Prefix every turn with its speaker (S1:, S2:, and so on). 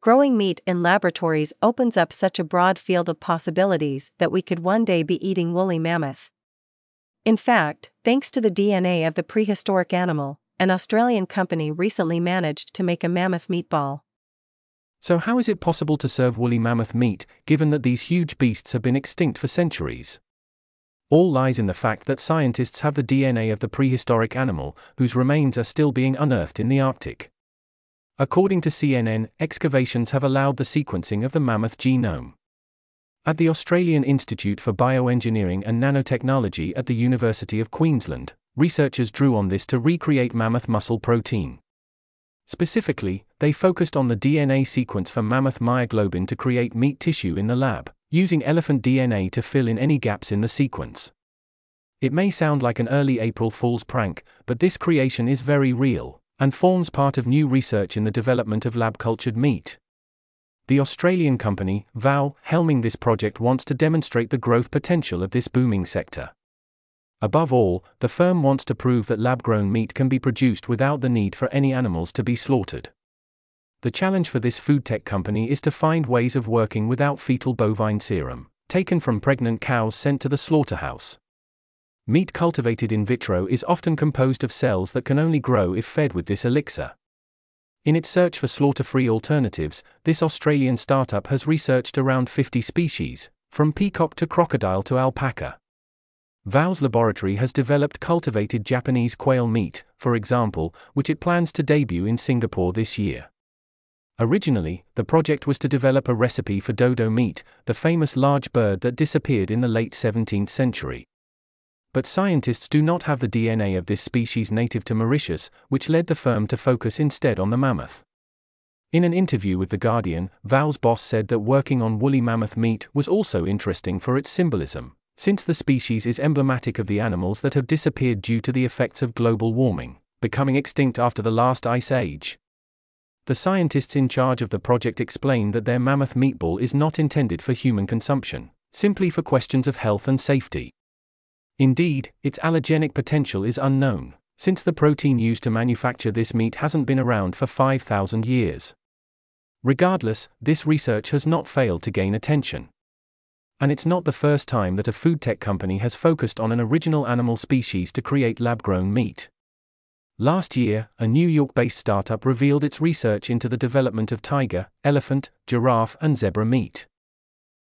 S1: growing meat in laboratories opens up such a broad field of possibilities that we could one day be eating woolly mammoth. In fact, thanks to the DNA of the prehistoric animal, an Australian company recently managed to make a mammoth meatball.
S2: So, how is it possible to serve woolly mammoth meat, given that these huge beasts have been extinct for centuries? All lies in the fact that scientists have the DNA of the prehistoric animal, whose remains are still being unearthed in the Arctic. According to CNN, excavations have allowed the sequencing of the mammoth genome. At the Australian Institute for Bioengineering and Nanotechnology at the University of Queensland, researchers drew on this to recreate mammoth muscle protein. Specifically, they focused on the DNA sequence for mammoth myoglobin to create meat tissue in the lab, using elephant DNA to fill in any gaps in the sequence. It may sound like an early April Fool's prank, but this creation is very real, and forms part of new research in the development of lab cultured meat. The Australian company, VOW, helming this project wants to demonstrate the growth potential of this booming sector. Above all, the firm wants to prove that lab grown meat can be produced without the need for any animals to be slaughtered. The challenge for this food tech company is to find ways of working without fetal bovine serum, taken from pregnant cows sent to the slaughterhouse. Meat cultivated in vitro is often composed of cells that can only grow if fed with this elixir. In its search for slaughter free alternatives, this Australian startup has researched around 50 species, from peacock to crocodile to alpaca. VOW's laboratory has developed cultivated Japanese quail meat, for example, which it plans to debut in Singapore this year. Originally, the project was to develop a recipe for dodo meat, the famous large bird that disappeared in the late 17th century. But scientists do not have the DNA of this species native to Mauritius, which led the firm to focus instead on the mammoth. In an interview with The Guardian, VOW's boss said that working on woolly mammoth meat was also interesting for its symbolism since the species is emblematic of the animals that have disappeared due to the effects of global warming, becoming extinct after the last ice age. The scientists in charge of the project explained that their mammoth meatball is not intended for human consumption, simply for questions of health and safety. Indeed, its allergenic potential is unknown, since the protein used to manufacture this meat hasn't been around for 5,000 years. Regardless, this research has not failed to gain attention. And it's not the first time that a food tech company has focused on an original animal species to create lab grown meat. Last year, a New York based startup revealed its research into the development of tiger, elephant, giraffe, and zebra meat.